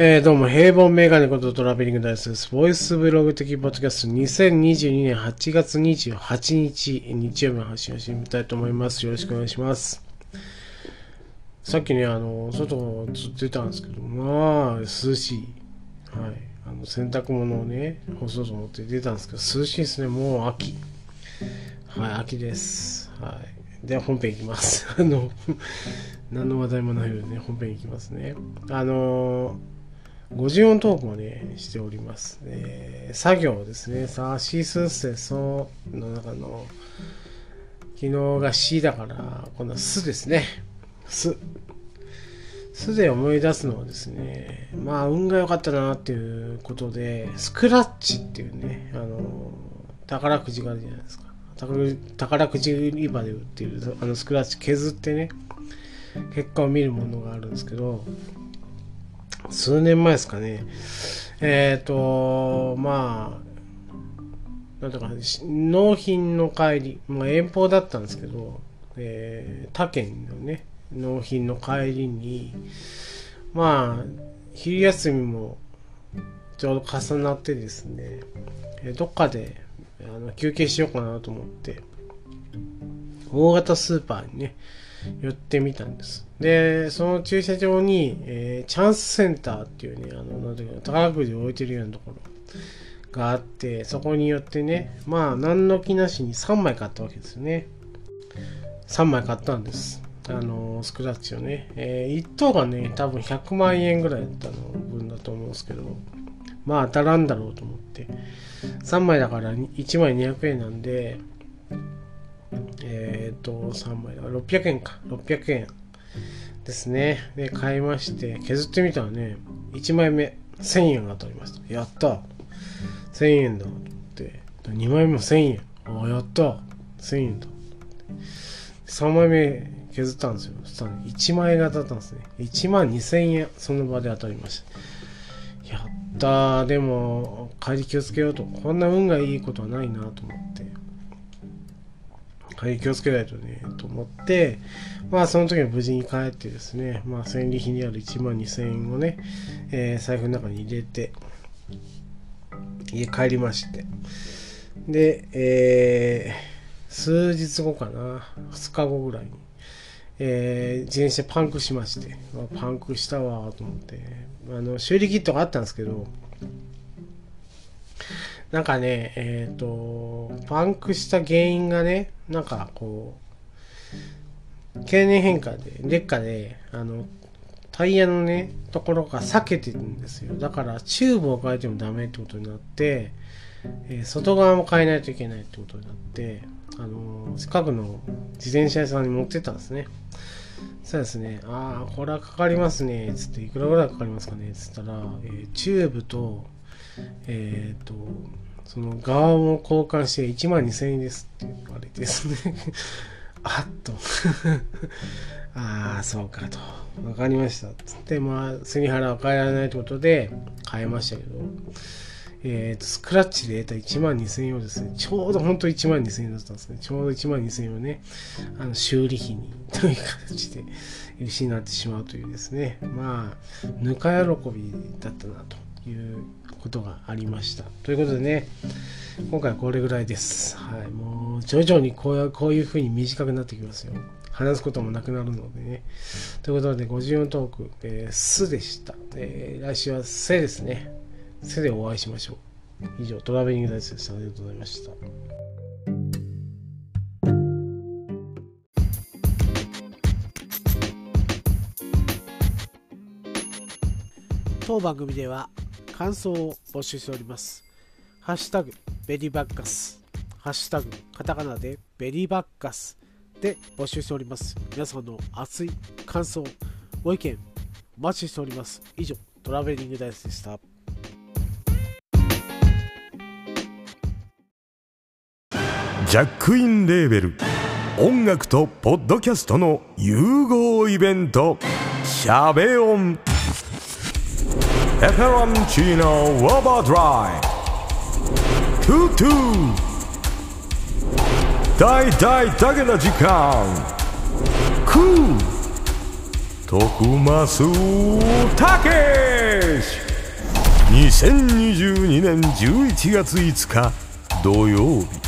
えー、どうも、平凡メガネことトラベリングダイスです。ボイスブログ的ポッドキャスト2022年8月28日、日曜日の発信をしてみたいと思います。よろしくお願いします。さっきね、あの、外ずっと出たんですけど、まあ、涼しい。はい。あの、洗濯物をね、干そうと思って出たんですけど、涼しいですね。もう秋。はい、秋です。はい。では本編いきます。あの、何の話題もないのでね、本編いきますね。あの54トークをね、しております。えー、作業ですね。さあ、シースーセソの中の、昨日が C だから、このすですね。す。すで思い出すのはですね、まあ、運が良かったなっていうことで、スクラッチっていうね、あの、宝くじがあるじゃないですか。宝くじ売り場で売っているあのスクラッチ削ってね、結果を見るものがあるんですけど、数年前ですかね、えっ、ー、と、まあ、なんとか、納品の帰り、まあ、遠方だったんですけど、えー、他県のね、納品の帰りに、まあ、昼休みもちょうど重なってですね、えどっかであの休憩しようかなと思って、大型スーパーにね、寄ってみたんです。で、その駐車場に、えー、チャンスセンターっていうね、あの、なんていうか、宝くじを置いてるようなところがあって、そこによってね、まあ、何の気なしに3枚買ったわけですよね。3枚買ったんです。あのスクラッチをね。えー、1等がね、多分100万円ぐらいだったの分だと思うんですけど、まあ当たらんだろうと思って。3枚だから1枚200円なんで、えっ、ー、と、3枚だから600円か。600円ですね。で、買いまして、削ってみたらね、1枚目、1000円が当たりました。やった1000円だって、2枚目も1000円。ああ、やった1000円だ。3枚目削ったんですよ。そしたら、ね、1万円が当たったんですね。1万2000円、その場で当たりました。やったでも、帰り気をつけようと。こんな運がいいことはないなと思って。帰り気をつけないとね、と思って、まあその時は無事に帰ってですね、まあ戦利品にある1万2000円をね、えー、財布の中に入れて、家帰りまして。で、えー、数日後かな、2日後ぐらいに、えー、自転車パンクしまして、まパンクしたわと思って、あの修理キットがあったんですけど、なんかね、えっ、ー、と、パンクした原因がね、なんかこう、経年変化で、劣化で、あの、タイヤのね、ところが裂けてるんですよ。だから、チューブを変えてもダメってことになって、えー、外側も変えないといけないってことになって、あの近くの自転車屋さんに持ってったんですね。そうですね、ああ、これはかかりますね、つって、いくらぐらいかかりますかね、つったら、えー、チューブと、えっ、と、その側を交換して1万2000円です。って言われてですね。あっと。ああ、そうかと。わかりました。つって、まあ、背に腹は変えられないということで、変えましたけど、え、ー、と、スクラッチで得た1万2000円をですね、ちょうど本当1万2000円だったんですね。ちょうど1万2000円をね、あの修理費にという形で失ってしまうというですね、まあ、ぬか喜びだったなということがありました。ということでね、今回はこれぐらいです。はい、もう徐々にこういうこういうに短くなってきますよ。話すこともなくなるのでね。ということで、54トーク、えー、すでした。えー、来週はせですね。せでお会いしましょう。以上、トラベリングダイスでした。ありがとうございました。当番組では感想を募集しております。ハッシュタグベリーバッカス、ハッシュタグカタカナでベリーバッカスで募集しております。皆さんの熱い感想、ご意見お待ちしております。以上、トラベリングダイスでした。ジャックインレーベル。音楽とポッドキャストの融合イベント「シャベオン」「エフェロンチーノウォーバードライ」「トゥトゥ」「大大だけの時間」「クー」徳増たけし2022年11月5日土曜日